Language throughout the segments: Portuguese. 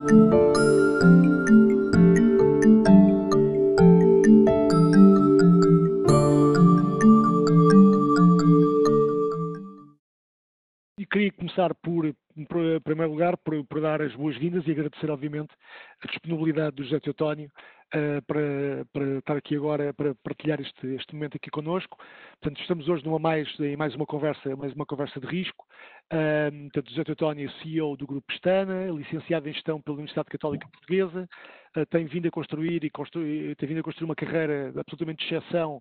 うん。Começar por, em primeiro lugar, por, por dar as boas-vindas e agradecer, obviamente, a disponibilidade do José Teotónio uh, para, para, estar aqui agora, para partilhar este, este momento aqui connosco. Portanto, estamos hoje numa mais, em mais uma conversa, mais uma conversa de risco. Uh, portanto, José Teotónio, CEO do Grupo Pestana, licenciado em Gestão pela Universidade Católica Portuguesa, uh, tem vindo a construir e tem vindo a construir uma carreira absolutamente de exceção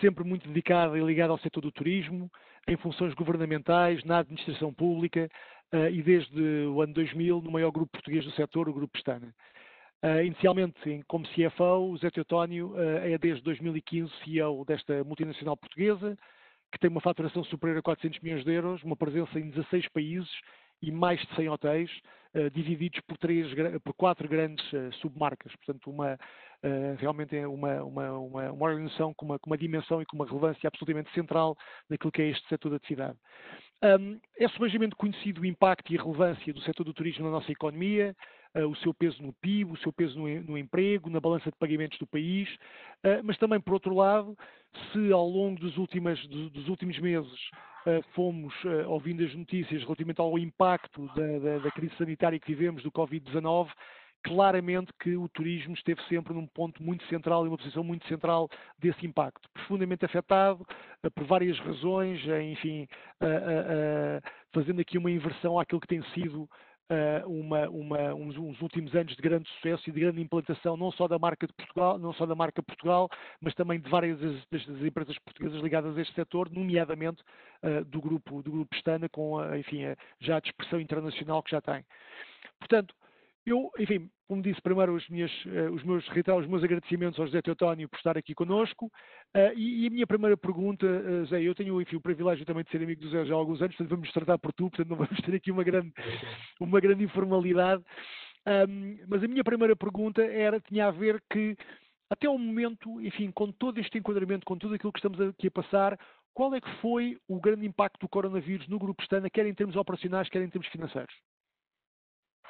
sempre muito dedicada e ligada ao setor do turismo, em funções governamentais, na administração pública uh, e desde o ano 2000 no maior grupo português do setor, o Grupo Pestana. Uh, inicialmente como CFO, o Zé Teotónio uh, é desde 2015 CEO desta multinacional portuguesa, que tem uma faturação superior a 400 milhões de euros, uma presença em 16 países e mais de 100 hotéis, divididos por, três, por quatro grandes submarcas. Portanto, uma, Uh, realmente é uma, uma, uma, uma organização com uma, com uma, dimensão e com uma relevância absolutamente central naquilo que é este setor da atividade. Um, é subejamente conhecido o impacto e a relevância do setor do turismo na nossa economia, uh, o seu peso no PIB, o seu peso no, no emprego, na balança de pagamentos do país, uh, mas também, por outro lado, se ao longo dos, últimas, dos, dos últimos meses fomos ouvindo as notícias relativamente ao impacto da, da, da crise sanitária que vivemos do Covid-19, claramente que o turismo esteve sempre num ponto muito central e uma posição muito central desse impacto. Profundamente afetado uh, por várias razões, uh, enfim, uh, fazendo aqui uma inversão àquilo que tem sido uma, uma, uns, uns, últimos anos de grande sucesso e de grande implantação, não só da marca de Portugal, não só da marca Portugal, mas também de várias das, das empresas portuguesas ligadas a este setor, nomeadamente do grupo do grupo Pestana, com enfim, já a dispersão internacional que já tem. Portanto, eu, enfim, como disse primeiro, os, minhas, uh, os meus, reiterar os meus agradecimentos ao José Teotónio por estar aqui connosco. Uh, e, e, a minha primeira pergunta, uh, Zé, eu tenho enfim, o privilégio também de ser amigo do Zé já há alguns anos, portanto vamos tratar por tu, portanto não vamos ter aqui uma grande, uma grande informalidade. Um, mas a minha primeira pergunta era, tinha a ver que, até o momento, enfim, com todo este enquadramento, com tudo aquilo que estamos aqui a passar, qual é que foi o grande impacto do coronavírus no Grupo Estana, quer em termos operacionais, quer em termos financeiros?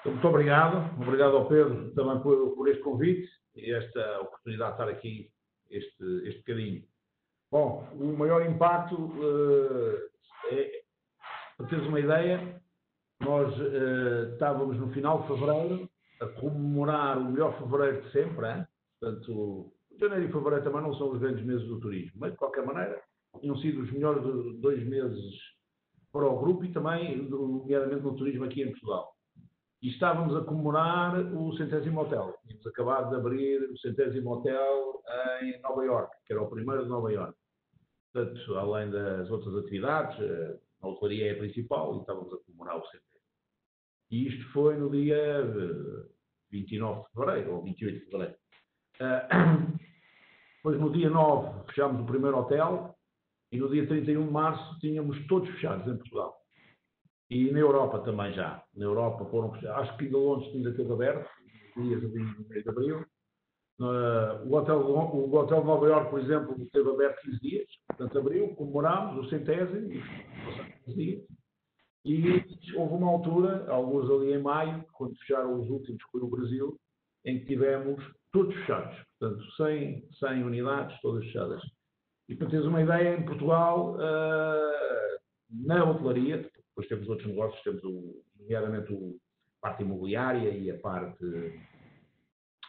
Muito obrigado. Obrigado ao Pedro também por, por este convite e esta oportunidade de estar aqui este, este bocadinho. Bom, o maior impacto uh, é, para teres uma ideia, nós uh, estávamos no final de fevereiro a comemorar o melhor fevereiro de sempre, hein? portanto, janeiro e fevereiro também não são os grandes meses do turismo, mas de qualquer maneira tinham sido os melhores dois meses para o grupo e também, nomeadamente no turismo aqui em Portugal e estávamos a comemorar o centésimo hotel. Tínhamos acabado de abrir o centésimo hotel em Nova York, que era o primeiro de Nova York. Portanto, além das outras atividades, eh, a hotelaria é a principal e estávamos a comemorar o centésimo. E isto foi no dia 29 eh, de fevereiro, ou 28 de fevereiro. Depois, no dia 9, fechámos o primeiro hotel e no dia 31 de março tínhamos todos fechados em Portugal. E na Europa também já. Na Europa foram Acho que Londres ainda esteve aberto, dias no mês de abril. Uh, o, hotel, o hotel de Nova Iorque, por exemplo, esteve aberto 15 dias, portanto, abril, comemorámos o centésimo, e 15 dias. E houve uma altura, alguns ali em maio, quando fecharam os últimos, que o Brasil, em que tivemos todos fechados, portanto, 100, 100 unidades, todas fechadas. E para teres uma ideia, em Portugal, uh, na hotelaria, depois temos outros negócios, temos o, nomeadamente a parte imobiliária e a parte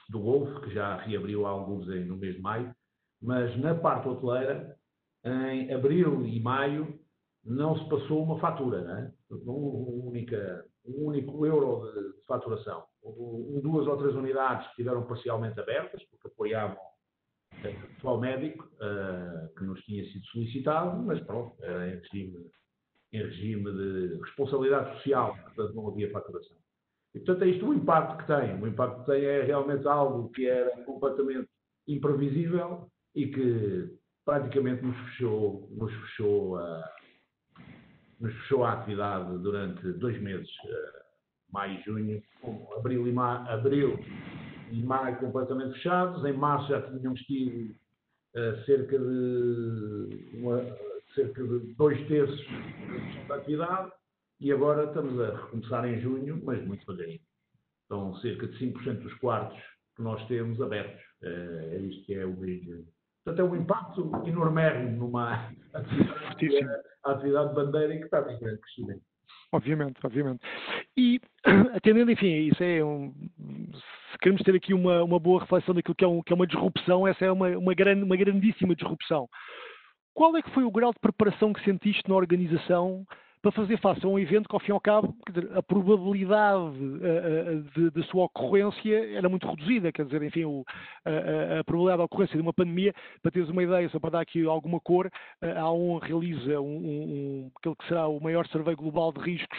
do Golfo, que já reabriu alguns no mês de maio, mas na parte hoteleira, em abril e maio, não se passou uma fatura, não é? Um, única, um único euro de, de faturação. Houve duas ou três unidades que estiveram parcialmente abertas, porque apoiavam o pessoal médico, uh, que nos tinha sido solicitado, mas pronto, era em regime em regime de responsabilidade social, portanto não havia faturação. E, portanto, é isto o impacto que tem. O impacto que tem é realmente algo que era completamente imprevisível e que praticamente nos fechou, nos fechou, a, nos fechou a atividade durante dois meses, eh, maio e junho, abril e, ma, abril e maio completamente fechados. Em março já tínhamos tido uh, cerca de uma, cerca de dois terços da atividade e agora estamos a recomeçar em junho, mas muito devagarinho. estão cerca de 5% dos quartos que nós temos abertos. É isto que é o Portanto, é um impacto enorme numa atividade, atividade de bandeira que está em grande crescimento. Obviamente, obviamente. E atendendo, enfim, isso é um, se queremos ter aqui uma, uma boa reflexão daquilo que é, um, que é uma disrupção, essa é uma, uma, grande, uma grandíssima disrupção. Qual é que foi o grau de preparação que sentiste na organização para fazer face a um evento que, ao fim e ao cabo, dizer, a probabilidade uh, de, sua ocorrência era muito reduzida, quer dizer, enfim, o, a, a, probabilidade de ocorrência de uma pandemia, para teres uma ideia, só para dar aqui alguma cor, a ONU realiza um, um, um, aquele que será o maior survey global de riscos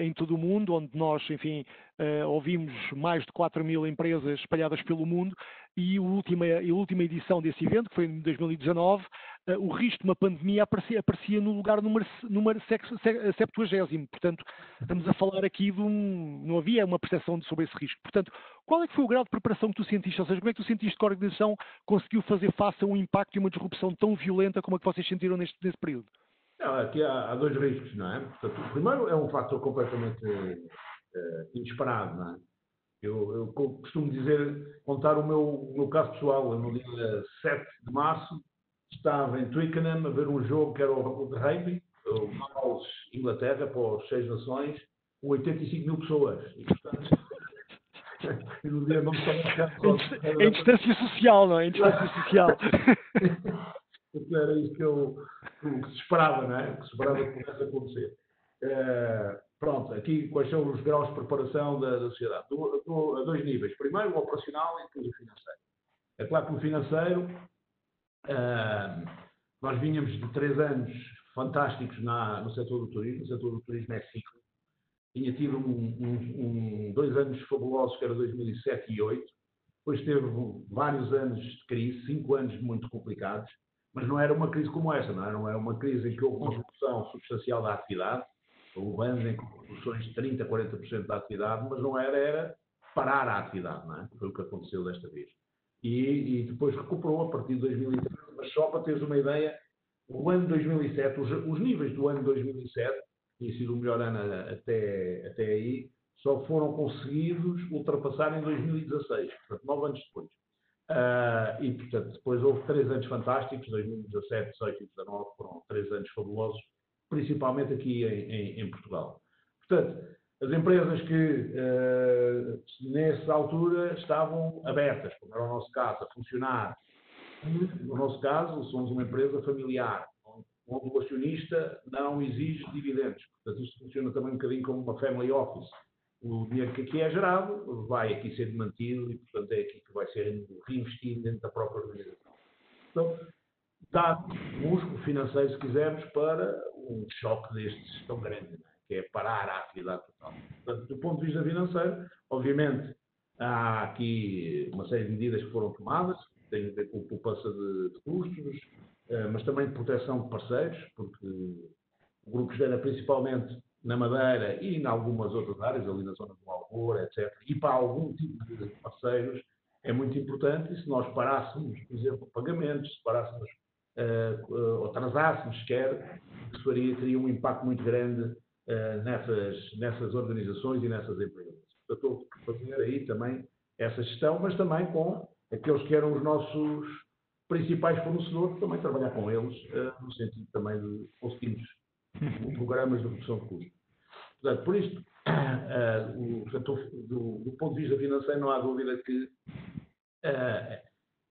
em todo o mundo, onde nós, enfim, ouvimos mais de 4 mil empresas espalhadas pelo mundo e a última, a última edição desse evento, que foi em 2019, uh, o risco de uma pandemia aparecia, aparecia no lugar número, número 70. Portanto, estamos a falar aqui de um. Não havia uma percepção sobre esse risco. Portanto, qual é que foi o grau de preparação que tu sentiste? Ou seja, como é que tu sentiste que a organização conseguiu fazer face a um impacto e uma disrupção tão violenta como a que vocês sentiram neste, neste período? Não, aqui há, há, dois riscos, não é? Portanto, o primeiro é um fator completamente uh, inesperado, não é? Eu, eu, costumo dizer, contar o meu, o meu caso pessoal. Eu, no dia 7 de março, estava em Twickenham a ver um jogo que era o de rugby, o Wales, Inglaterra, para as seis nações, com 85 mil pessoas. E, portanto, e no dia não estava Em distância social, não é? Em distância social. era isso que, eu, que se esperava, não é? Que se esperava que pudesse acontecer. Uh, Pronto, aqui quais são os graus de preparação da, da sociedade? A dois níveis. Primeiro o operacional e depois o financeiro. É claro que no financeiro uh, nós vínhamos de três anos fantásticos na, no setor do turismo. O setor do turismo é ciclo. Tinha tido um, um, um, dois anos fabulosos, que era 2007 e 2008. Depois teve vários anos de crise, cinco anos muito complicados, mas não era uma crise como esta, não era, não era uma crise em que houve uma redução substancial da atividade urbanos em reduções de 30%, 40% da atividade, mas não era, era parar a atividade, não é? Foi o que aconteceu desta vez. E, e depois recuperou a partir de 2013, mas só para teres uma ideia, o ano 2007, os, os níveis do ano 2007, que tinha sido o melhor ano até, até aí, só foram conseguidos ultrapassar em 2016, portanto, nove anos depois. Uh, e, portanto, depois houve três anos fantásticos, 2017, 2018 e 2019 foram três anos fabulosos, principalmente aqui em, em, em Portugal. Portanto, as empresas que uh, nessa altura estavam abertas, como era o nosso caso, a funcionar. No nosso caso, somos uma empresa familiar, onde o acionista não exige dividendos. Portanto, isto funciona também um bocadinho como uma family office. O dinheiro que aqui é gerado vai aqui ser mantido e, portanto, é aqui que vai ser reinvestido dentro da própria organização. Então, dá músculo financeiro, se quisermos, para um choque destes tão grande, é? que é parar a atividade total. Portanto, do ponto de vista financeiro, obviamente, há aqui uma série de medidas que foram tomadas, que têm a ver com poupança de, de custos, eh, mas também proteção de parceiros, porque o Grupo Gera, principalmente na Madeira e em algumas outras áreas, ali na zona do Alvor, etc., e para algum tipo de parceiros, é muito importante. E se nós parássemos, por exemplo, pagamentos, se parássemos uh, uh, ou atrasássemos sequer, isso faria, teria um impacto muito grande uh, nessas, nessas organizações e nessas empresas. Portanto, estou a fazer aí também essa gestão, mas também com aqueles que eram os nossos principais fornecedores, também trabalhar com eles, no sentido também de conseguirmos programas de redução de custos. Portanto, por isto, uh, o, do, do, ponto de vista financeiro, não há dúvida que uh,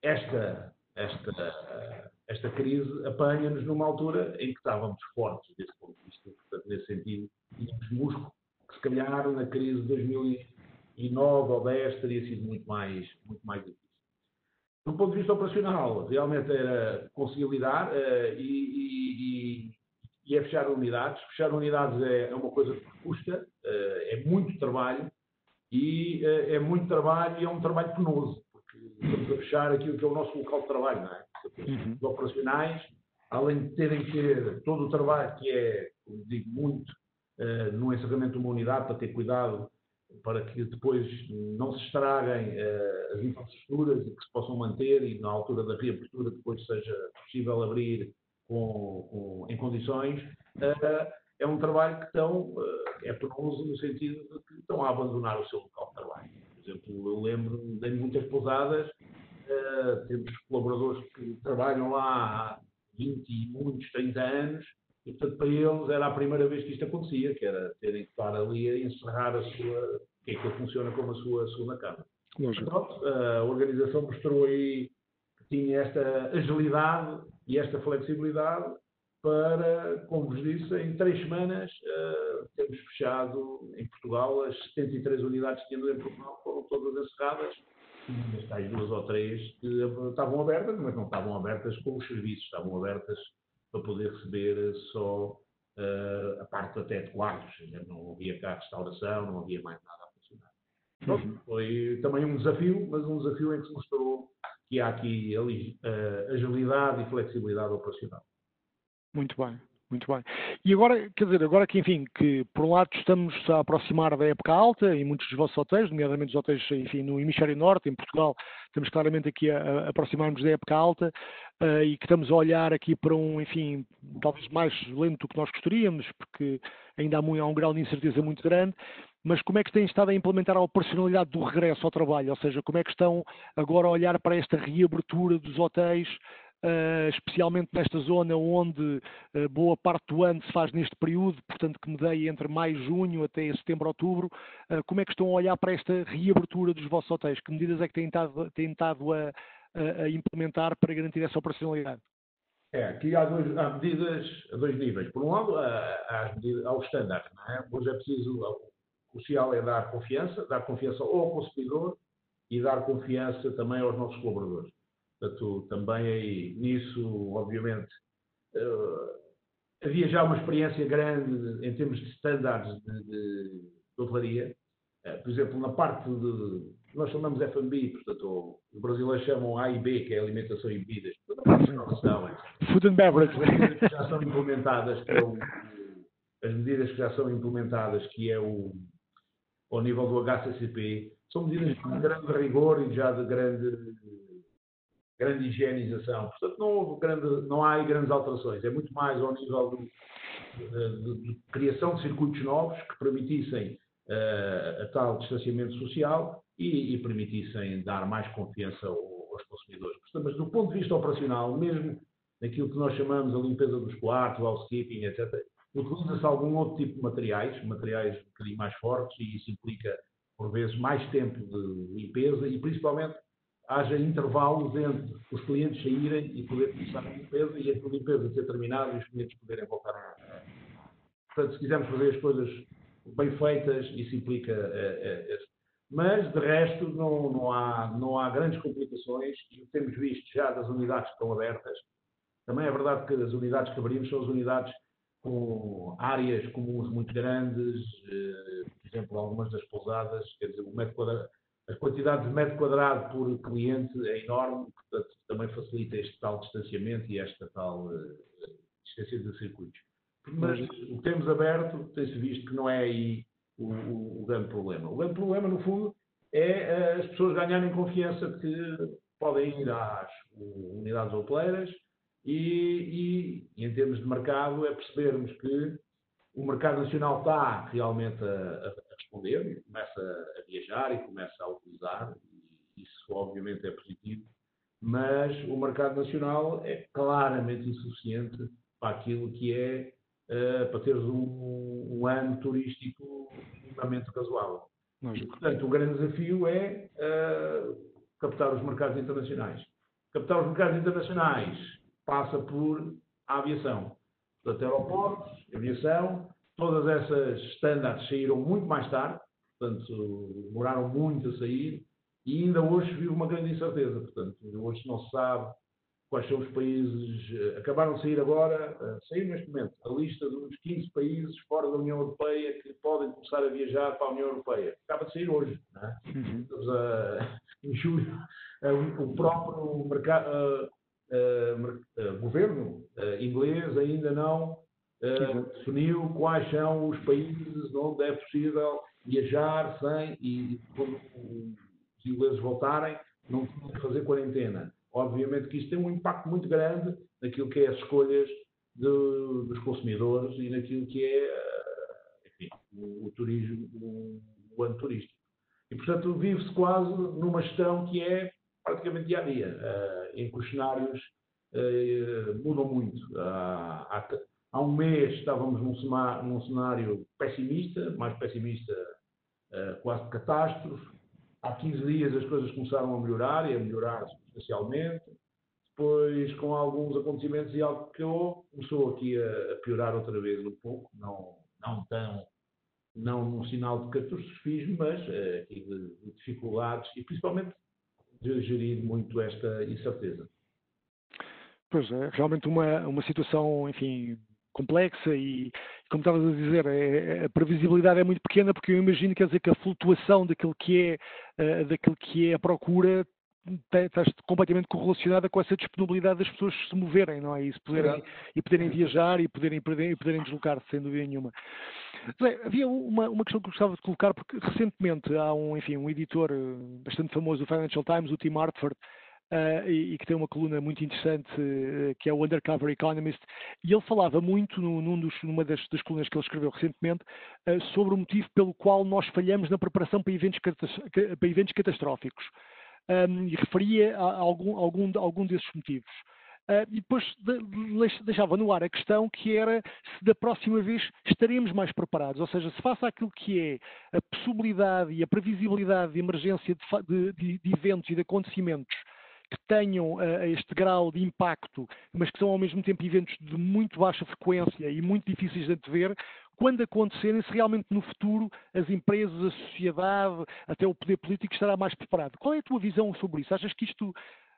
esta, esta esta crise apanha-nos numa altura em que estávamos fortes desse ponto de vista. Portanto, nesse sentido, tínhamos músculo, que se calhar na crise de 2009 ou 10 teria sido muito mais, muito mais difícil. Do ponto de vista operacional, realmente era conseguir lidar uh, e, e, e, é fechar unidades. Fechar unidades é, é uma coisa que custa, uh, é muito trabalho e uh, é muito trabalho e é um trabalho penoso, porque estamos a fechar aquilo que é o nosso local de trabalho, não é? uhum. operacionais, além de terem que ter todo o trabalho que é, digo muito, uh, no encerramento de uma unidade, para ter cuidado para que depois não se estraguem as infraestruturas e que se possam manter e na altura da reabertura depois seja possível abrir com, com, em condições, uh, é um trabalho que estão, é penoso no sentido de que estão a abandonar o seu local de trabalho. Por exemplo, eu lembro de muitas pousadas, temos colaboradores que trabalham lá há 20 e muitos, 30 anos, e portanto para eles era a primeira vez que isto acontecia, que era terem que estar ali a encerrar a sua, que é que funciona como a sua segunda cama. Pronto, a organização mostrou aí que tinha esta agilidade e esta flexibilidade para, como vos disse, em três semanas uh, temos fechado em Portugal as 73 unidades que tínhamos em Portugal, foram todas encerradas, e tais duas ou três que estavam abertas, mas não estavam abertas com os serviços, estavam abertas para poder receber só uh, a parte até de quartos, não havia cá restauração, não havia mais nada a funcionar. Pronto, uhum. foi também um desafio, mas um desafio em que se mostrou que há aqui uh, agilidade e flexibilidade operacional. Muito bem, muito bem. E agora, quer dizer, agora que, enfim, que por um lado estamos a aproximar da época alta em muitos dos vossos hotéis, nomeadamente os hotéis, enfim, no hemisfério norte, em Portugal, estamos claramente aqui a, a aproximar-nos da época alta uh, e que estamos a olhar aqui para um, enfim, talvez mais lento do que nós gostaríamos, porque ainda há, muito, há um grau de incerteza muito grande, mas como é que têm estado a implementar a operacionalidade do regresso ao trabalho? Ou seja, como é que estão agora a olhar para esta reabertura dos hotéis Uh, especialmente nesta zona onde uh, boa parte do ano se faz neste período, portanto que me dei entre maio, junho até setembro, outubro, uh, como é que estão a olhar para esta reabertura dos vossos hotéis? Que medidas é que têm estado, têm estado a, a, implementar para garantir essa operacionalidade? É, aqui há, dois, há medidas a dois níveis. Por um lado, há, há os estándares, não é? Hoje é preciso, crucial é dar confiança, dar confiança ao consumidor e dar confiança também aos nossos colaboradores. Portanto, também aí, nisso, obviamente, uh, havia já uma experiência grande em termos de estándares de, de, de hotelaria. Uh, por exemplo, na parte de, nós chamamos F&B, portanto, os brasileiros chamam A e B, que é alimentação e bebidas. Food and beverage. Que já são implementadas, que é o, as medidas que já são implementadas, que é o, ao nível do HCCP, são medidas de grande rigor e já de grande grande higienização. Portanto, não, houve grande, não há aí grandes alterações. É muito mais ao nível de, de, de criação de circuitos novos que permitissem uh, a tal distanciamento social e, e, permitissem dar mais confiança aos consumidores. Portanto, mas do ponto de vista operacional, mesmo naquilo que nós chamamos a limpeza dos quartos, o housekeeping, etc., utiliza-se algum outro tipo de materiais, materiais um bocadinho mais fortes, e isso implica, por vezes, mais tempo de limpeza e, principalmente, haja intervalos entre os clientes saírem e poder começar a limpeza e a limpeza ser terminada e os clientes poderem voltar a. Portanto, se quisermos fazer as coisas bem feitas, isso implica. É, mas, de resto, não, não, há, não há grandes complicações e temos visto já das unidades que estão abertas. Também é verdade que as unidades que abrimos são as unidades com áreas comuns muito grandes, eh, por exemplo, algumas das pousadas, quer dizer, o metro quadrado a quantidade de metro quadrado por cliente é enorme, portanto, também facilita este tal distanciamento e esta tal uh, distância de circuitos. Mas o que temos aberto, tem-se visto que não é aí o, o, o, grande problema. O grande problema, no fundo, é uh, as pessoas ganharem confiança de que podem ir às unidades hoteleiras e, e, em termos de mercado, é percebermos que o mercado nacional está realmente a, a responder e começa a viajar e começa a utilizar, e isso obviamente é positivo, mas o mercado nacional é claramente insuficiente para aquilo que é uh, para teres um, um, ano turístico minimamente razoável. E, portanto, o grande desafio é uh, captar os mercados internacionais. Captar os mercados internacionais passa por a aviação. Portanto, aeroportos, aviação, todas essas standards saíram muito mais tarde, portanto, demoraram muito a sair, e ainda hoje vive uma grande incerteza. Portanto, hoje não se sabe quais são os países. Eh, acabaram de sair agora, uh, sair neste momento, a lista dos 15 países fora da União Europeia que podem começar a viajar para a União Europeia. Acaba de sair hoje. Não é? uhum. Estamos a, em julho. Uh, o próprio mercado. Uh, governo uh, inglês ainda não definiu quais são os países onde é possível viajar sem e quando os ingleses voltarem não tinham que fazer quarentena. Obviamente que isto tem um impacto muito grande naquilo que é as escolhas dos consumidores e naquilo que é enfim, o, o, turismo, o, o ano turístico. E, portanto, vive-se quase numa gestão que é praticamente dia a dia, uh, em que os cenários uh, mudam muito. Uh, há, há, um mês estávamos num, num cenário pessimista, mais pessimista, quase de catástrofe. Há 15 dias as coisas começaram a melhorar e a melhorar substancialmente. Depois, com alguns acontecimentos e algo que começou aqui a, a piorar outra vez um pouco, não, não tão não num sinal de catastrofismo, mas uh, de, de, dificuldades e principalmente de gerir muito esta incerteza. Pois é, realmente uma, uma situação, enfim, complexa e, como estavas a dizer, é, a previsibilidade é muito pequena porque eu imagino, quer dizer, que a flutuação daquilo que é, uh, daquilo que é a procura está completamente correlacionada com essa disponibilidade das pessoas se moverem, não é? E, poderem, e poderem viajar e poderem, e poderem deslocar-se, sem dúvida nenhuma. Havia uma, uma questão que gostava de colocar, porque recentemente há um, enfim, um editor eh, bastante famoso do Financial Times, o Tim Hartford, Uh, e, e, que tem uma coluna muito interessante, uh, que é o Undercover Economist, e ele falava muito num dos, numa das, das, colunas que ele escreveu recentemente uh, sobre o motivo pelo qual nós falhamos na preparação para eventos, para eventos catastróficos um, e referia a algum, algum, algum desses motivos. Uh, e depois de, deixava no ar a questão que era se da próxima vez estaremos mais preparados, ou seja, se face àquilo que é a possibilidade e a previsibilidade de emergência de, de, de eventos e de acontecimentos que tenham uh, este grau de impacto, mas que são ao mesmo tempo eventos de muito baixa frequência e muito difíceis de antever, quando acontecerem, se realmente no futuro as empresas, a sociedade, até o poder político estará mais preparado. Qual é a tua visão sobre isso? Achas que isto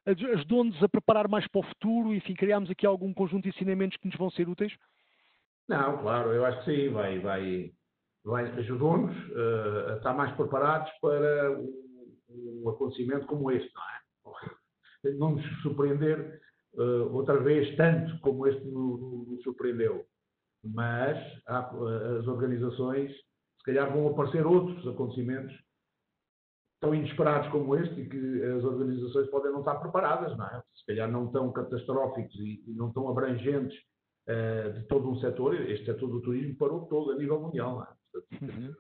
ajudou-nos a preparar mais para o futuro? Enfim, criámos aqui algum conjunto de ensinamentos que nos vão ser úteis? Não, claro, eu acho que sim, vai, vai, vai ajudou-nos uh, a estar mais preparados para um, um, acontecimento como este, não é? Não nos surpreender uh, outra vez tanto como este nos, surpreendeu mas há, as organizações, se calhar vão aparecer outros acontecimentos tão inesperados como este e que as organizações podem não estar preparadas, não é? Se calhar não tão catastróficos e, e não tão abrangentes uh, de todo um setor. Este setor do turismo parou todo a nível mundial, é? Portanto, uhum.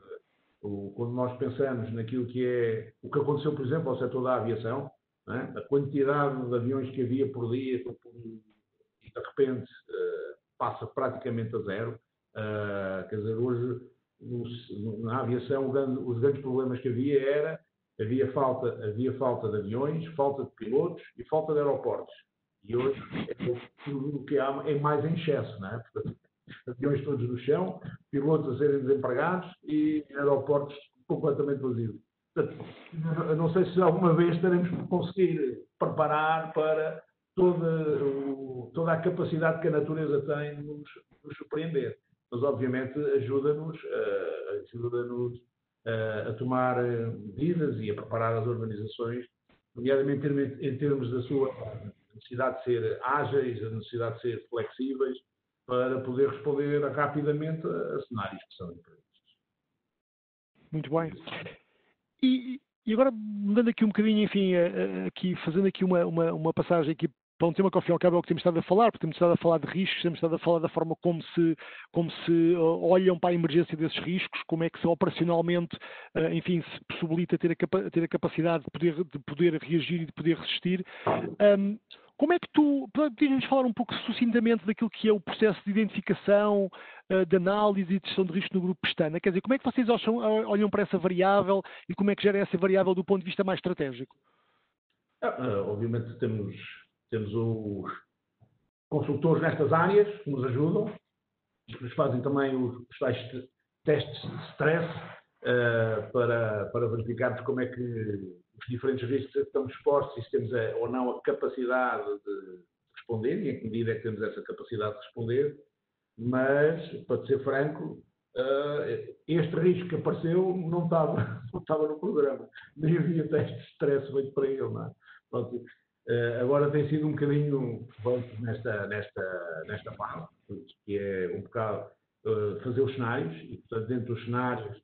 o, quando nós pensamos naquilo que é o que aconteceu, por exemplo, ao setor da aviação, é? a quantidade de aviões que havia por dia, por, e de repente uh, passa praticamente a zero. Uh, quer dizer, hoje no, na aviação grande, os grandes problemas que havia era havia falta, havia falta de aviões, falta de pilotos e falta de aeroportos. E hoje é tudo o que há é mais em excesso, não é? Portanto, aviões todos no chão, pilotos a serem desempregados e aeroportos completamente vazios. Portanto, não sei se alguma vez teremos que conseguir preparar para toda, o, toda a capacidade que a natureza tem de nos, nos surpreender. Mas, obviamente, ajuda-nos uh, ajuda-nos uh, a tomar eh, medidas e a preparar as organizações, nomeadamente em termos da sua necessidade de ser ágeis, a necessidade de ser flexíveis, para poder responder rapidamente a cenários que são imprevistos. Muito bem. E, e, agora, mudando aqui um bocadinho, enfim, aqui, fazendo aqui uma, uma, uma passagem aqui para um tema que ao fim e ao cabo é o que temos estado a falar, porque temos estado a falar de riscos, temos estado a falar da forma como se, como se uh, olham para a emergência desses riscos, como é que se operacionalmente, uh, enfim, se possibilita ter a, ter a capacidade de poder, de poder reagir e de poder resistir. Um, como é que tu, podias-nos falar um pouco sucintamente daquilo que é o processo de identificação, uh, de análise e de gestão de risco no grupo Pestana? Quer dizer, como é que vocês olham para essa variável e como é que gera essa variável do ponto de vista mais estratégico? Ah, obviamente temos temos os consultores nestas áreas que nos ajudam, que nos fazem também os, testes de stress uh, para, para verificarmos como é que os diferentes riscos estamos expostos e se temos a, ou não a capacidade de responder e em que medida é que temos essa capacidade de responder. Mas, para ser franco, uh, este risco que apareceu não estava, não estava no programa. Nem havia teste de stress feito para ele. Não é? Agora tem sido um bocadinho nesta, nesta, nesta fase, que é um bocado uh, fazer os cenários, e portanto dentro dos cenários,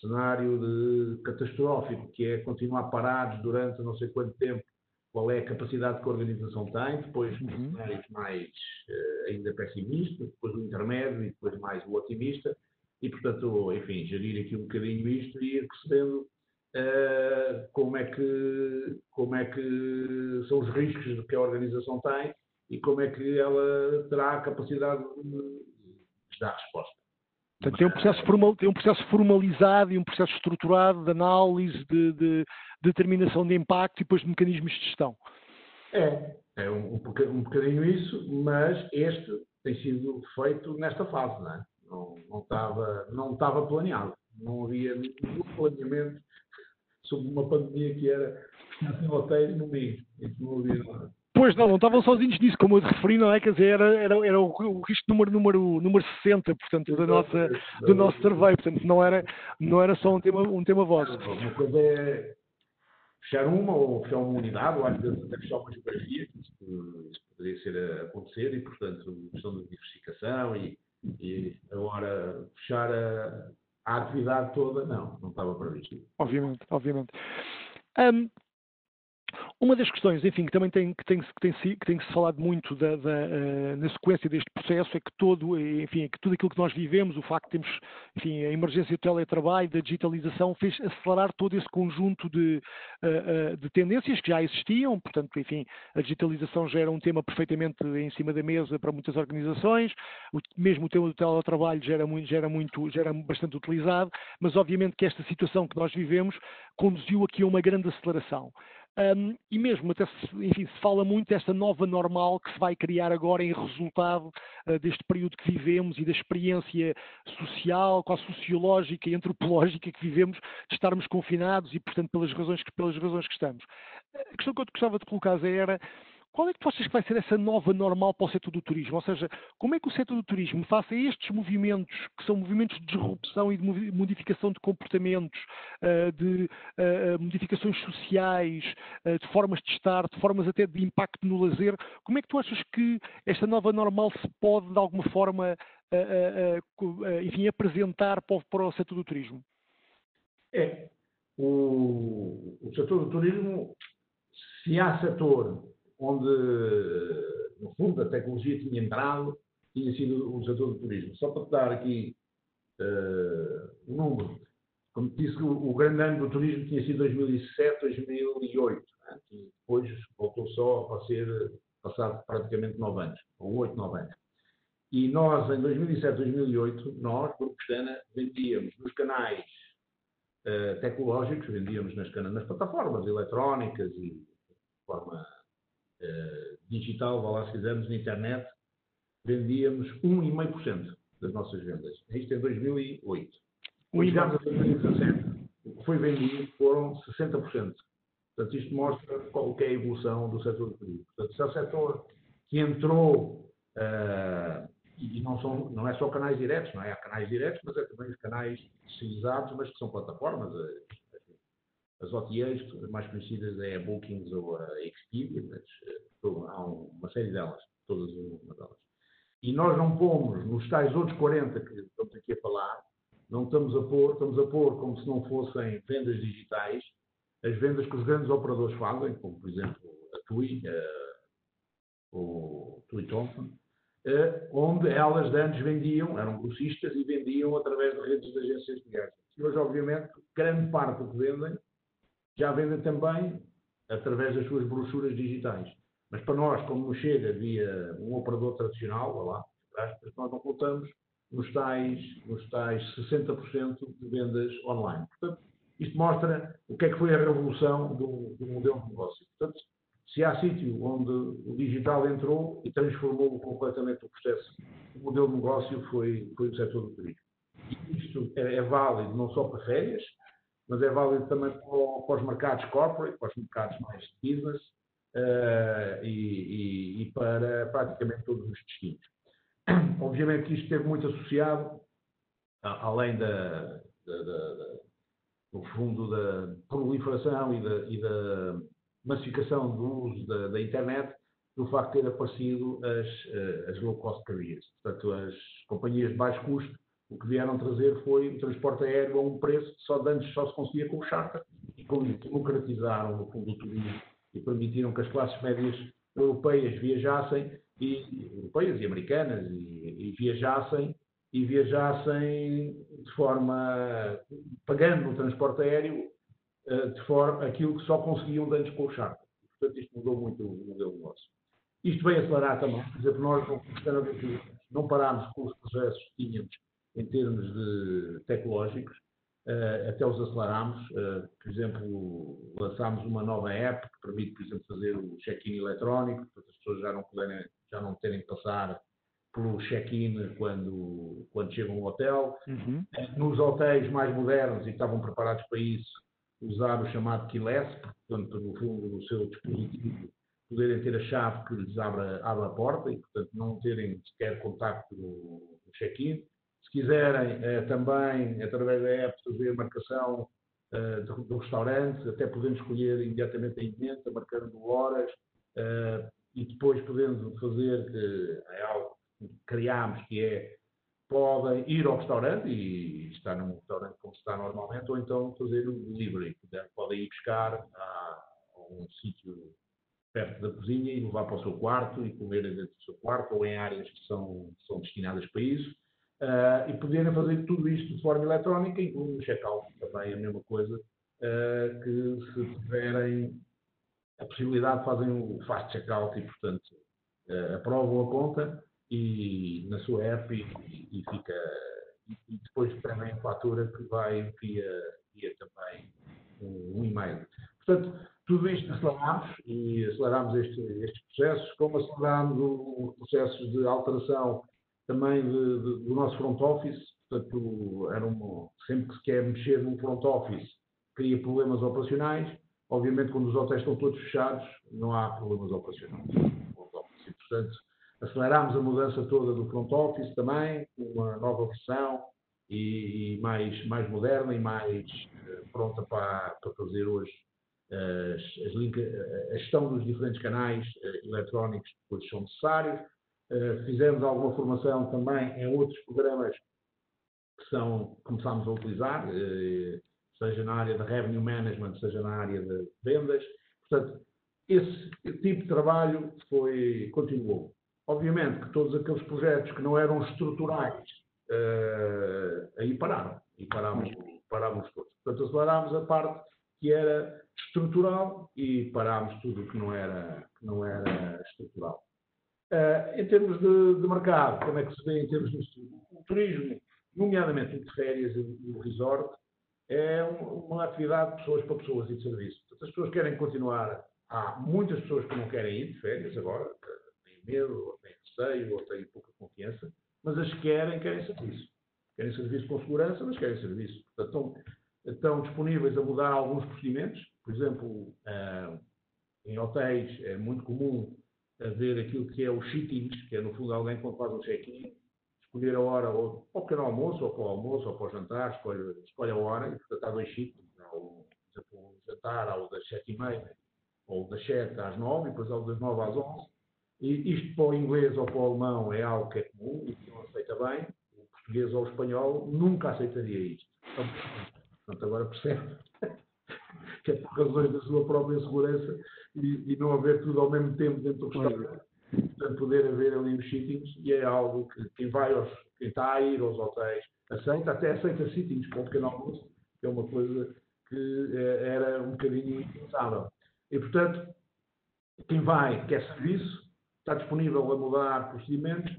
cenário de catastrófico, que é continuar parados durante não sei quanto tempo qual é a capacidade que a organização tem, depois uhum. cenários mais uh, ainda pessimistas, depois o intermédio e depois mais o otimista, e portanto, enfim, gerir aqui um bocadinho isto e ir percebendo como, é que, como é que são os riscos que a organização tem e como é que ela terá a capacidade de dar resposta. Portanto, tem um, processo formal, tem um processo formalizado e um processo estruturado de análise, de, de, de determinação de impacto e depois de mecanismos de gestão. É, é um, um bocadinho isso, mas este tem sido feito nesta fase, não é? Não, não, estava, não estava planeado. Não havia nenhum planeamento sobre uma pandemia que era sem roteiro no meio. Não havia nada. Pois não, não estavam sozinhos nisso, como eu te referi, não é? Quer dizer, era, era, era o, risco número, número, número 60, portanto, da nossa, do nosso survey, portanto, não era, não era só um tema, um tema vosso. Uma coisa é fechar uma, ou fechar uma unidade, ou às vezes até fechar uma geografia, isso, isso poderia ser a acontecer, e, portanto, questão de diversificação e, e agora fechar a, a atividade toda, não, não estava previsto. Obviamente, obviamente. Um, uma das questões, enfim, que também tem, que tem, que tem, que tem se falado muito da, da, uh, na sequência deste processo é que todo, enfim, é que tudo aquilo que nós vivemos, o facto de termos, enfim, a emergência do teletrabalho, da digitalização, fez acelerar todo esse conjunto de, uh, uh, de tendências que já existiam, portanto, enfim, a digitalização já era um tema perfeitamente em cima da mesa para muitas organizações, o, mesmo o tema do teletrabalho já era, muito, já, era muito, já era bastante utilizado, mas obviamente que esta situação que nós vivemos conduziu aqui a uma grande aceleração. Um, e mesmo até se, enfim, se fala muito desta nova normal que se vai criar agora em resultado uh, deste período que vivemos e da experiência social, quase sociológica e antropológica que vivemos de estarmos confinados e, portanto, pelas razões que, pelas razões que estamos. A questão que eu gostava de colocar era qual é que achas que vai ser essa nova normal para o setor do turismo? Ou seja, como é que o setor do turismo, face a estes movimentos, que são movimentos de disrupção e de modificação de comportamentos, eh, de eh, eh, modificações sociais, de formas de estar, de formas até de impacto no lazer, como é que tu achas que esta nova normal se pode, de alguma forma, enfim, apresentar para o setor do turismo? É. O, o setor do turismo, se há setor onde, no fundo, a tecnologia tinha entrado, tinha sido o setor do turismo. Só para te dar aqui uh, um número, como disse, o, o, grande ano do turismo tinha sido 2007, 2008, né? e depois voltou só a ser passado praticamente 9 anos, ou 8, 9 anos. E nós, em 2007, 2008, nós, Grupo Pestana, vendíamos nos canais uh, tecnológicos, vendíamos nas, nas plataformas eletrónicas e de forma digital, vá lá se quisermos, na internet, vendíamos 1,5% das nossas vendas. Isto em 2008. Quando chegámos a 2017, o que foi vendido foram 60%. Portanto, isto mostra qual é a evolução do setor do turismo. Portanto, se é um setor que entrou, uh, e não, são, não é só canais diretos, não é? Há canais diretos, mas é também os canais especializados, mas que são plataformas, as OTAs, as mais conhecidas é a Bookings ou a Expedia, mas uh, há uma série delas, todas uma delas. E nós não pomos nos tais outros 40 que estamos aqui a falar, não estamos a pôr, estamos a pôr como se não fossem vendas digitais, as vendas que os grandes operadores fazem, como por exemplo a TUI, a, o TUI Thompson, uh, onde elas antes vendiam, eram grossistas e vendiam através de redes de agências de viagens. E hoje, obviamente, grande parte do que vendem já vendem também através das suas brochuras digitais. Mas para nós, como nos chega via um operador tradicional, lá, nós não contamos nos tais, nos tais 60% de vendas online. Portanto, isto mostra o que é que foi a revolução do, do modelo de negócio. Portanto, se há sítio onde o digital entrou e transformou completamente o processo, o modelo de negócio foi, foi o setor do turismo. E isto é, é válido não só para férias, mas é válido também para, os mercados corporate, para os mercados mais business uh, e, e, e, para praticamente todos os destinos. Obviamente que isto esteve muito associado, além da, da, da, fundo da proliferação e da, e da massificação do uso da, da, internet, do facto de ter aparecido as, eh, as low cost carriers, portanto as companhias de baixo custo o que vieram trazer foi o transporte aéreo a um preço que só antes só se conseguia com o charter e com isso democratizaram o turismo e permitiram que as classes médias europeias viajassem, e, europeias e americanas, e, e viajassem e viajassem de forma pagando no transporte aéreo eh, de forma aquilo que só conseguiam antes com o charter. Portanto, isto mudou muito o modelo nosso. Isto veio acelerar também, por exemplo, nós não parámos com os processos que tínhamos em termos de tecnológicos, uh, até os aceleramos. Uh, por exemplo, lançámos uma nova app que permite, por exemplo, fazer o check-in eletrónico, para as pessoas já não, poderem, já não terem que passar pelo check-in quando, quando chegam ao hotel. Uhum. Uh, nos hotéis mais modernos, e estavam preparados para isso, usar o chamado keyless, portanto, no fundo, o seu dispositivo poderem ter a chave que lhes abre, abre a porta e, portanto, não terem sequer contacto no check-in. Se quiserem eh, também, através da app, fazer marcação eh, do, do, restaurante, até podendo escolher imediatamente a emenda, marcando horas eh, e depois podendo fazer, que é algo que criámos, que é podem ir ao restaurante e estar num restaurante como está normalmente, ou então fazer o delivery. Podem ir buscar a, a um sítio perto da cozinha e levar para o seu quarto e comer dentro do seu quarto ou em áreas que são, são destinadas para isso. Uh, e poderem fazer tudo isto de forma eletrónica, incluindo o check-out, também é a mesma coisa, uh, que se tiverem a possibilidade fazem o fast check-out e, portanto, uh, aprovam a conta e na sua app e, e fica e depois também fatura que vai via, via também um, e-mail. Portanto, tudo isto acelerámos e acelerámos este, estes processos, como acelerámos os processos de alteração também de, de, do nosso front office, portanto, era um, sempre que se quer mexer num front office, cria problemas operacionais. Obviamente, quando os hotéis estão todos fechados, não há problemas operacionais. E, portanto, acelerámos a mudança toda do front office também, com uma nova versão e, e mais, mais moderna e mais uh, pronta para, para fazer hoje as, as link, a gestão dos diferentes canais uh, eletrónicos que depois são necessários. Uh, fizemos alguma formação também em outros programas que são, começámos a utilizar, seja na área de revenue management, seja na área de vendas. Portanto, esse tipo de trabalho foi, continuou. Obviamente que todos aqueles projetos que não eram estruturais, uh, aí pararam. E parámos, parámos todos. Portanto, acelerámos a parte que era estrutural e parámos tudo que não era, que não era estrutural. Uh, em termos de, de, mercado, como é que se vê em termos de o turismo, nomeadamente de férias e o resort, é uma atividade de pessoas para pessoas e de serviço. Portanto, as pessoas querem continuar. Há muitas pessoas que não querem ir de férias agora, medo, ou têm receio, ou têm pouca confiança, mas as que querem, querem serviço. Querem serviço com segurança, mas querem serviço. Portanto, estão, estão disponíveis a mudar alguns procedimentos. Por exemplo, uh, em hotéis é muito comum haver aquilo que é os cheat-ins, que é no fundo alguém quando faz um check-in, escolher a hora ou para o pequeno almoço, ou para o almoço, ou para o jantar, escolhe, escolhe a hora, e portanto há dois cheat-ins. Por exemplo, o jantar ao das sete e meia, ou das sete às nove, e depois ao das nove às onze e isto para o inglês ou para o alemão é algo que é comum e que não aceita bem. O português ou o espanhol nunca aceitaria isto. Portanto, agora percebe que é por razões da sua própria segurança e, e, não haver tudo ao mesmo tempo dentro do restaurante. Portanto, poder haver ali os sittings e é algo que quem vai aos, quem está a ir aos hotéis aceita, até aceita sittings para o pequeno almoço, que é uma coisa que eh, era um bocadinho impensável. E, portanto, quem vai quer serviço, está disponível a mudar procedimentos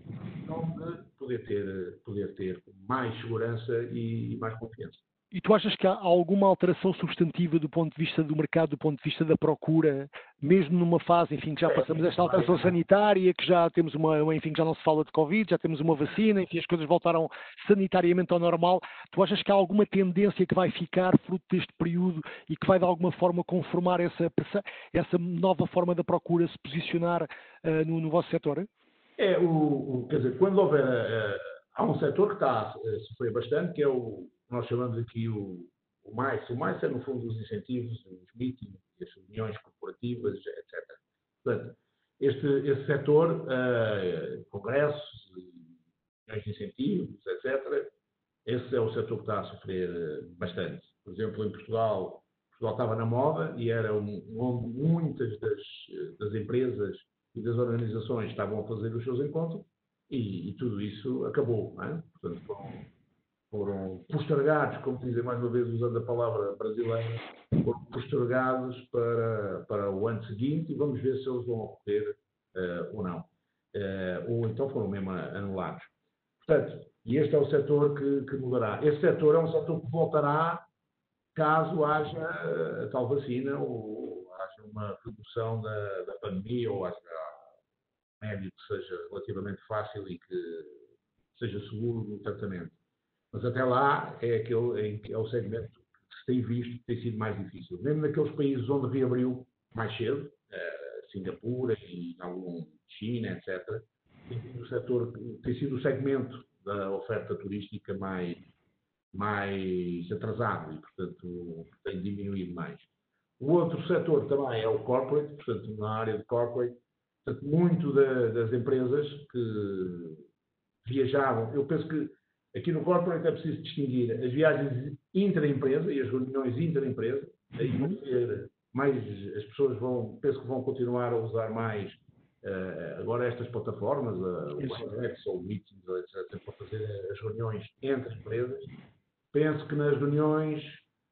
onde poder ter, poder ter mais segurança e, mais confiança. E tu achas que há alguma alteração substantiva do ponto de vista do mercado, do ponto de vista da procura, mesmo numa fase, enfim, que já passamos esta alteração sanitária, que já temos uma, enfim, que já não se fala de Covid, já temos uma vacina, enfim, as coisas voltaram sanitariamente ao normal. Tu achas que há alguma tendência que vai ficar fruto deste período e que vai de alguma forma conformar essa, essa nova forma da procura se posicionar uh, no, no, vosso setor? É, o, o, quer dizer, quando houver. Uh, há um setor que está a sofrer bastante, que é o nós chamamos aqui o, o mais. O mais é, no fundo, os incentivos, os meetings, as reuniões corporativas, etc. Portanto, este, este setor, uh, congressos, reuniões de incentivos, etc., esse é o setor que está a sofrer bastante. Por exemplo, em Portugal, Portugal estava na moda e era onde muitas das, das empresas e das organizações estavam a fazer os seus encontros e, e tudo isso acabou. É? Portanto, foram, foram postergados, como dizem mais uma vez usando a palavra brasileira, foram postergados para, para o ano seguinte e vamos ver se eles vão ocorrer uh, ou não. Uh, ou então foram mesmo anulados. Portanto, e este é o setor que, que mudará. Este setor é um setor que voltará caso haja a tal vacina ou haja uma redução da, da pandemia ou haja um médio que seja relativamente fácil e que seja seguro no tratamento. Mas até lá é, aquele, que é o segmento que se tem visto que tem sido mais difícil. Mesmo naqueles países onde reabriu mais cedo, eh, Singapura e algum China, etc., tem sido o setor, tem sido o segmento da oferta turística mais mais atrasado e, portanto, tem diminuído mais. O outro setor também é o corporate, portanto, na área de corporate, portanto, muito da, das empresas que viajavam, eu penso que aqui no corporate é preciso distinguir as viagens intra-empresa e as reuniões intra-empresa, aí vão ser mais, as pessoas vão, penso que vão continuar a usar mais uh, agora estas plataformas, uh, o WebEx ou o Meetings, etc., para fazer as reuniões entre empresas, penso que nas reuniões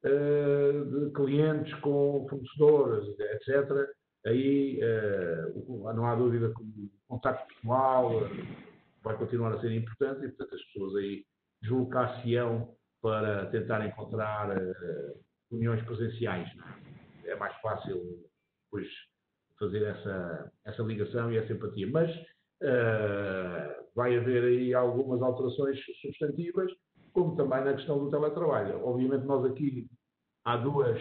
uh, de clientes com fornecedores, etc., aí uh, não há dúvida que o contacto pessoal vai continuar a ser importante e, portanto, as pessoas aí deslocar-se-ão para tentar encontrar reuniões presenciais. É mais fácil, depois, fazer essa, essa ligação e essa empatia. Mas vai haver aí algumas alterações substantivas como também na questão do teletrabalho. Obviamente, nós aqui há duas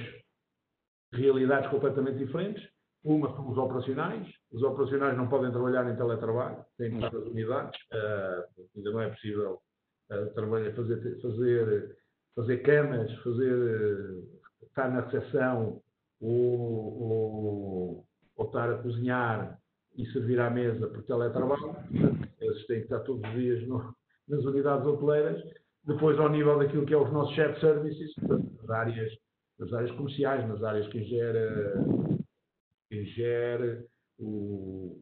realidades completamente diferentes. Uma são os operacionais. Os operacionais não podem trabalhar em teletrabalho, têm que estar nas unidades. Uh, ainda não é possível trabalhar, fazer, fazer, fazer camas, fazer, estar na recepção ou, ou, ou estar a cozinhar e servir à mesa por teletrabalho. Esses têm que estar todos os dias no, nas unidades hoteleiras depois, ao nível daquilo que é os nossos shared services, nas áreas, nas áreas comerciais, nas áreas que gera, que gera o,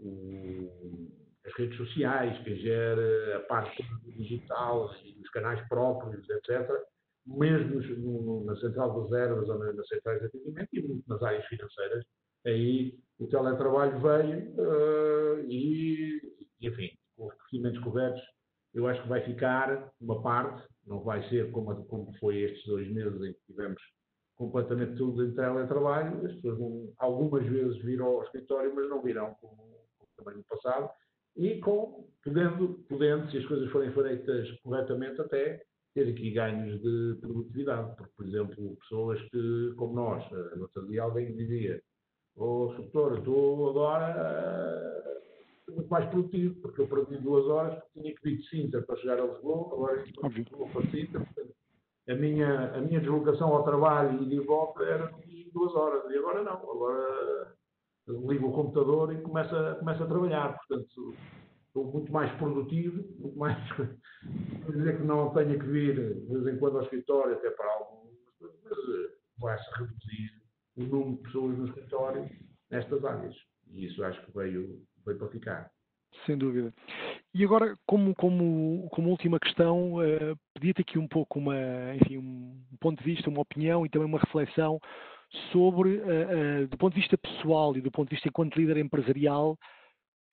o, as redes sociais, que gera a parte digital e os canais próprios, etc. Mesmo no, na central de reservas ou nas centrais de atendimento e nas áreas financeiras, aí o teletrabalho veio uh, e, enfim, com os procedimentos corretos eu acho que vai ficar uma parte, não vai ser como, como foi estes dois meses em que tivemos completamente tudo em teletrabalho, as pessoas vão, algumas vezes virão ao escritório, mas não virão como, como também no passado, e com, podendo, podendo, se as coisas forem feitas corretamente, até ter aqui ganhos de produtividade, porque, por exemplo, pessoas que, como nós, no outro dia alguém dizia, ô oh, doutor, estou agora muito mais produtivo, porque eu perdi duas horas, porque tinha que vir de Sintra para chegar a Lisboa, agora estou de Lisboa para Sintra, portanto, a minha, a minha deslocação ao trabalho e de volta era de duas horas, e agora não, agora ligo o computador e começo a, começo a trabalhar, portanto, estou muito mais produtivo, muito mais, quer dizer que não tenha que vir de vez em quando ao escritório, até para algumas coisas, mas eh, vai-se reduzir o número de pessoas no escritório nestas áreas, e isso acho que veio veio para ficar. Sem dúvida. E agora, como, como, como última questão, uh, pedia-te aqui um pouco uma, enfim, um ponto de vista, uma opinião e também uma reflexão sobre, uh, uh, do ponto de vista pessoal e do ponto de vista enquanto líder empresarial,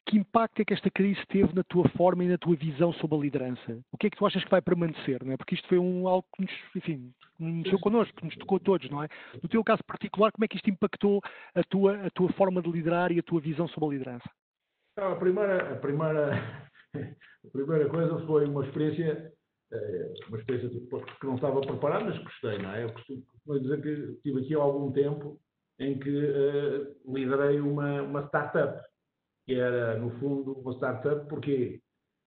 que impacto é que esta crise teve na tua forma e na tua visão sobre a liderança? O que é que tu achas que vai permanecer? Não é? Porque isto foi um, algo que nos, enfim, mexeu connosco, que nos tocou a todos, não é? No teu caso particular, como é que isto impactou a tua, a tua forma de liderar e a tua visão sobre a liderança? Então, a primeira, a primeira, a primeira coisa foi uma experiência, uma experiência que não estava preparado, mas gostei, não é? Eu costumo dizer que estive aqui há algum tempo em que uh, liderei uma, uma startup, que era, no fundo, uma startup, porquê?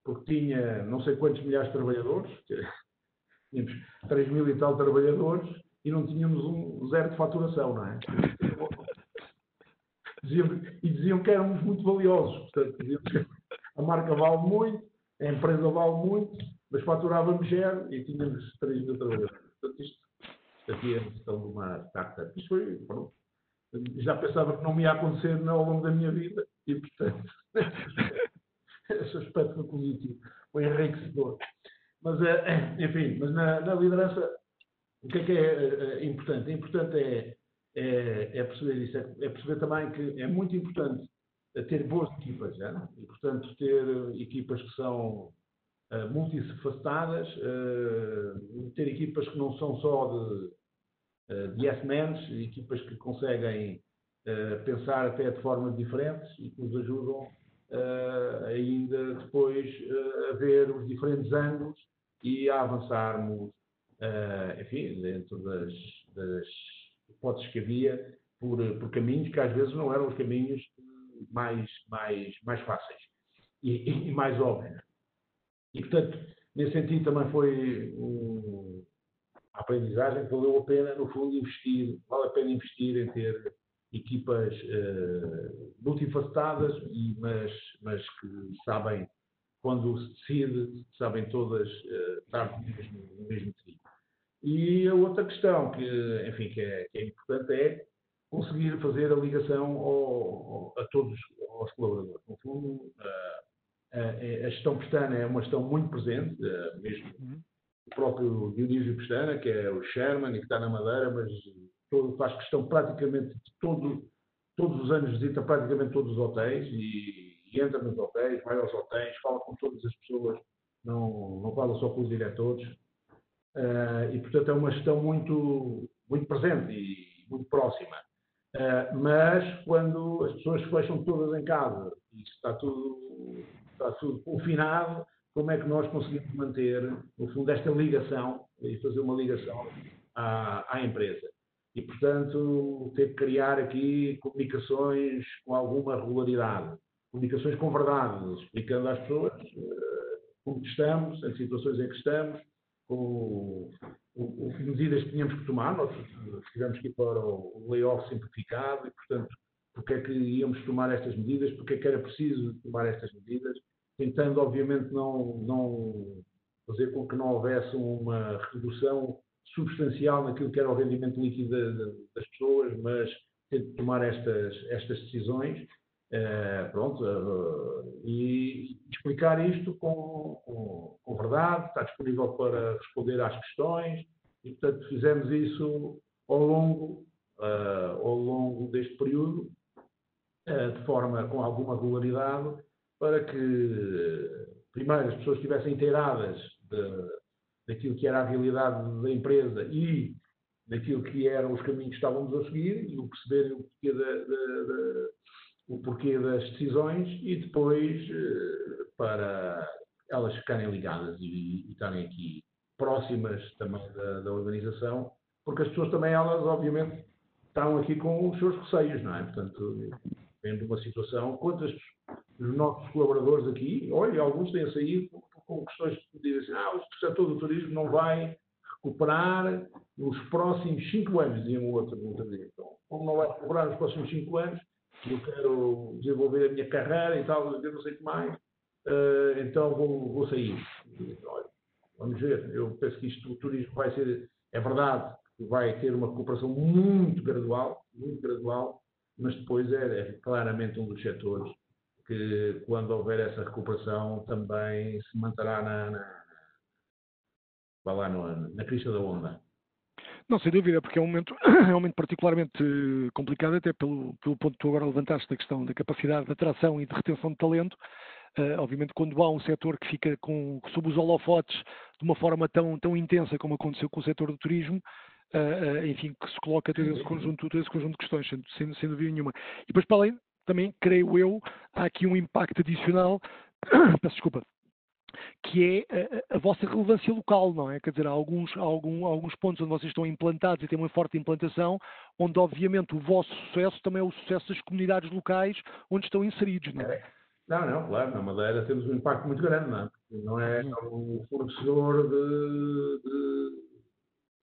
Porque tinha não sei quantos milhares de trabalhadores, tínhamos 3 mil e tal trabalhadores, e não tínhamos um zero de faturação, não é? diziam, e diziam que éramos muito valiosos. Portanto, diziam que a marca vale muito, a empresa vale muito, mas faturávamos zero e tínhamos 3 mil trabalhadores. Portanto, isto aqui a questão de uma startup. Isto foi, pronto, já pensava que não me ia acontecer ao longo da minha vida e, portanto, esse aspecto foi positivo, foi enriquecedor. Mas, eh, enfim, mas na, na liderança, o que é que é, é importante? É importante é, é, é perceber isso, é, é, perceber também que é muito importante ter boas equipas, já, e portanto ter equipas que são uh, multifacetadas, uh, ter equipas que não são só de eh, de yes men, equipas que conseguem uh, pensar até de formas diferentes e que nos ajudam uh, ainda depois uh, a ver os diferentes ângulos e a avançarmos, enfim, dentro das, das hipóteses que havia, por, por, caminhos que às vezes não eram os caminhos mais, mais, mais fáceis e, e mais óbvios. E, portanto, nesse sentido também foi um, a aprendizagem valeu a pena, no fundo, investir, vale a pena investir em ter equipas uh, multifacetadas, mas, mas que sabem, quando se decide, sabem todas uh, estar no mesmo, no mesmo trilho. E a outra questão que, enfim, que é, que é importante é conseguir fazer a ligação ao, ao, a todos os colaboradores. No fundo, uh, a, gestão pestana é uma gestão muito presente, mesmo uhum o próprio Dionísio Pestana, que é o Sherman e que está na Madeira, mas todo, faz questão praticamente de todo, todos os anos visita praticamente todos os hotéis e, e, entra nos hotéis, vai aos hotéis, fala com todas as pessoas, não, não fala só com os diretores. Uh, e, portanto, é uma gestão muito, muito presente e muito próxima. Uh, mas quando as pessoas se fecham todas em casa e está tudo, está tudo confinado, como é que nós conseguimos manter, no fundo, esta ligação e fazer uma ligação à, à empresa. E, portanto, ter que criar aqui comunicações com alguma regularidade, comunicações com verdade, explicando às pessoas uh, como estamos, as situações em que estamos, com o, que medidas que tínhamos que tomar. Nós tivemos que ir para o layoff simplificado e, portanto, porque é que íamos tomar estas medidas, porque é que era preciso tomar estas medidas tentando, obviamente, não, não fazer com que não houvesse uma redução substancial naquilo que era o rendimento líquido das pessoas, mas ter de tomar estas, estas decisões, uh, pronto, uh, e explicar isto com, com, com, verdade, está disponível para responder às questões, e portanto fizemos isso ao longo, uh, ao longo deste período, de forma com alguma regularidade, para que, primeiro, as pessoas estivessem inteiradas daquilo que era a realidade da empresa e daquilo que eram os caminhos que estávamos a seguir e o perceberem o porquê, da, o porquê das decisões e depois eh, para elas ficarem ligadas e, e estarem aqui próximas também da, organização, porque as pessoas também, elas, obviamente, estão aqui com os seus receios, não é? Portanto, vendo uma situação, quantas os nossos colaboradores aqui, olha, alguns têm saído com questões que dizem assim, ah, o setor do turismo não vai recuperar nos próximos cinco anos, dizia um outro, então, como não vai recuperar nos próximos cinco anos, eu quero desenvolver a minha carreira e tal, eu não sei o que mais, uh, então vou, vou sair. Olha, vamos ver, eu penso que isto, o turismo vai ser, é verdade, vai ter uma recuperação muito gradual, muito gradual, mas depois é, é claramente um dos setores que quando houver essa recuperação também se manterá na, na, lá no, na crista da onda. Não, sem dúvida, porque é um momento, é um momento particularmente complicado, até pelo, pelo ponto que tu agora levantaste da questão da capacidade de atração e de retenção de talento. Uh, obviamente, quando há um setor que fica com, sob os holofotes de uma forma tão, tão intensa como aconteceu com o setor do turismo, uh, enfim, que se coloca todo esse conjunto, todo esse conjunto de questões, sem, sem, dúvida nenhuma. E depois, para além, também, creio eu, há aqui um impacto adicional, peço desculpa, que é a, a, vossa relevância local, não é? Quer dizer, há alguns, há algum, alguns pontos onde vocês estão implantados e têm uma forte implantação, onde obviamente o vosso sucesso também é o sucesso das comunidades locais onde estão inseridos, não é? Não, não, claro, na Madeira temos um impacto muito grande, não é? Não é o fornecedor de, de,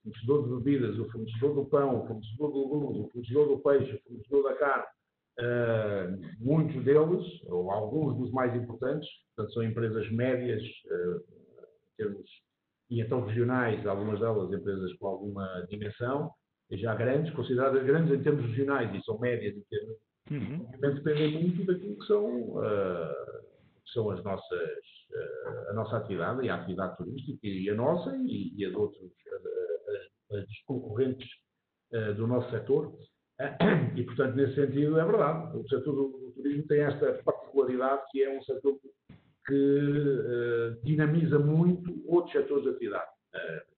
fornecedor de bebidas, o fornecedor do pão, o fornecedor do legumes, o fornecedor do peixe, o fornecedor da carne, Uh, muitos deles, ou alguns dos mais importantes, portanto, são empresas médias, uh, em termos e então regionais, algumas delas empresas com alguma dimensão, já grandes, consideradas grandes em termos regionais e são médias em termos. Uhum. dependem muito daquilo que são, uh, que são as nossas, a nossa atividade e a atividade turística e a nossa e, e a de outros, as, as concorrentes uh, do nosso setor. E, portanto, nesse sentido, é verdade. O setor do, turismo tem esta particularidade que é um setor que dinamiza muito outros setores de atividade.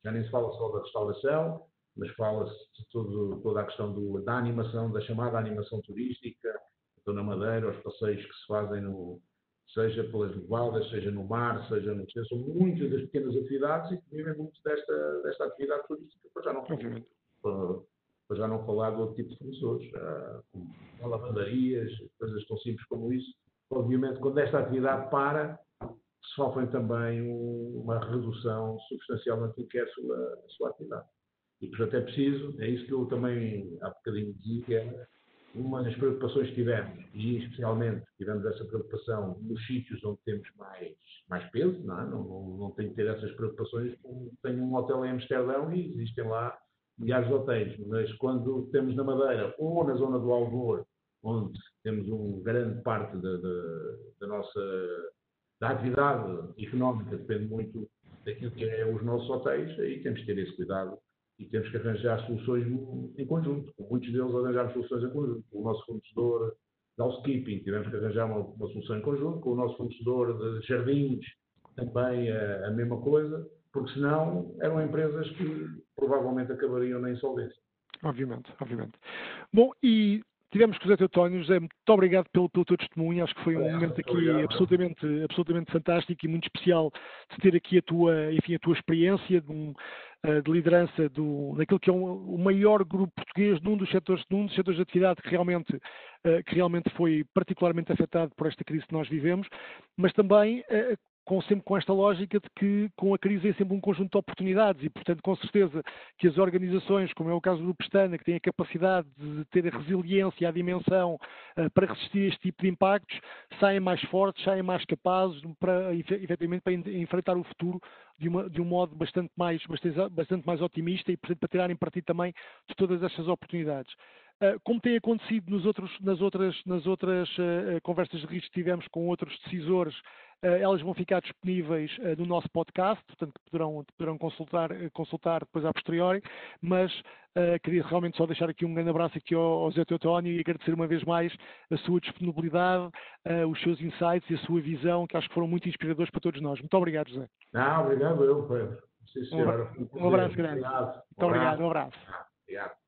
já nem se fala só da restauração, mas fala-se de todo, toda a questão do, da animação, da chamada animação turística, então na Madeira, os passeios que se fazem no, seja pelas levadas, seja no mar, seja no são muitas das pequenas atividades e que vivem muito desta, desta atividade turística, para já não, para, para já não falar de outro tipo de fornecedores, ah, como lavandarias, coisas tão simples como isso. Obviamente, quando esta atividade para, sofrem também uma redução substancial naquilo que é a sua, a sua atividade. E, portanto, é preciso, é isso que eu também há bocadinho dizia, que uma das preocupações que tivemos, e especialmente tivemos essa preocupação nos sítios onde temos mais, mais peso, não, é? não, não, não tem que ter essas preocupações, tenho um hotel em Amsterdão e existem lá milhares de hotéis, mas quando temos na Madeira ou na zona do Alvor, onde temos uma grande parte da, da, da nossa da atividade económica, depende muito daquilo que é os nossos hotéis, aí temos que ter esse cuidado e temos que arranjar soluções em conjunto. Com muitos deles arranjamos soluções em conjunto. Com o nosso fornecedor de housekeeping, tivemos que arranjar uma, uma solução em conjunto. Com o nosso fornecedor de jardins, também a, a mesma coisa, porque senão eram empresas que provavelmente acabariam na insolvência. Obviamente, obviamente. Bom, e tivemos com o Zé Teutónio. José, muito obrigado pelo, pelo teu testemunho. Acho que foi um é, momento aqui obrigado. absolutamente, absolutamente fantástico e muito especial de ter aqui a tua, enfim, a tua experiência de, um, de liderança do, daquilo que é um, o maior grupo português num dos setores, num dos setores de atividade que realmente, uh, que realmente foi particularmente afetado por esta crise que nós vivemos, mas também uh, com, sempre com esta lógica de que com a crise é sempre um conjunto de oportunidades e, portanto, com certeza que as organizações, como é o caso do Pestana, que têm a capacidade de ter a resiliência e a dimensão uh, para resistir a este tipo de impactos, saem mais fortes, saem mais capazes para, efetivamente, para enfrentar o futuro de, uma, de um modo bastante mais, bastante, bastante mais otimista e, portanto, para tirarem partido também de todas estas oportunidades. Uh, como tem acontecido nos outros, nas outras, nas outras uh, conversas de risco que tivemos com outros decisores eh, elas vão ficar disponíveis eh, no nosso podcast, portanto poderão, poderão consultar, eh, consultar depois a posteriori, mas uh, queria realmente só deixar aqui um grande abraço aqui ao, ao Zé Teotónio e agradecer uma vez mais a sua disponibilidade, uh, os seus insights e a sua visão, que acho que foram muito inspiradores para todos nós. Muito obrigado, José. Não, obrigado eu, Pedro. Sim, Um, um abraço grande. Obrigado. Muito obrigado, um abraço. obrigado.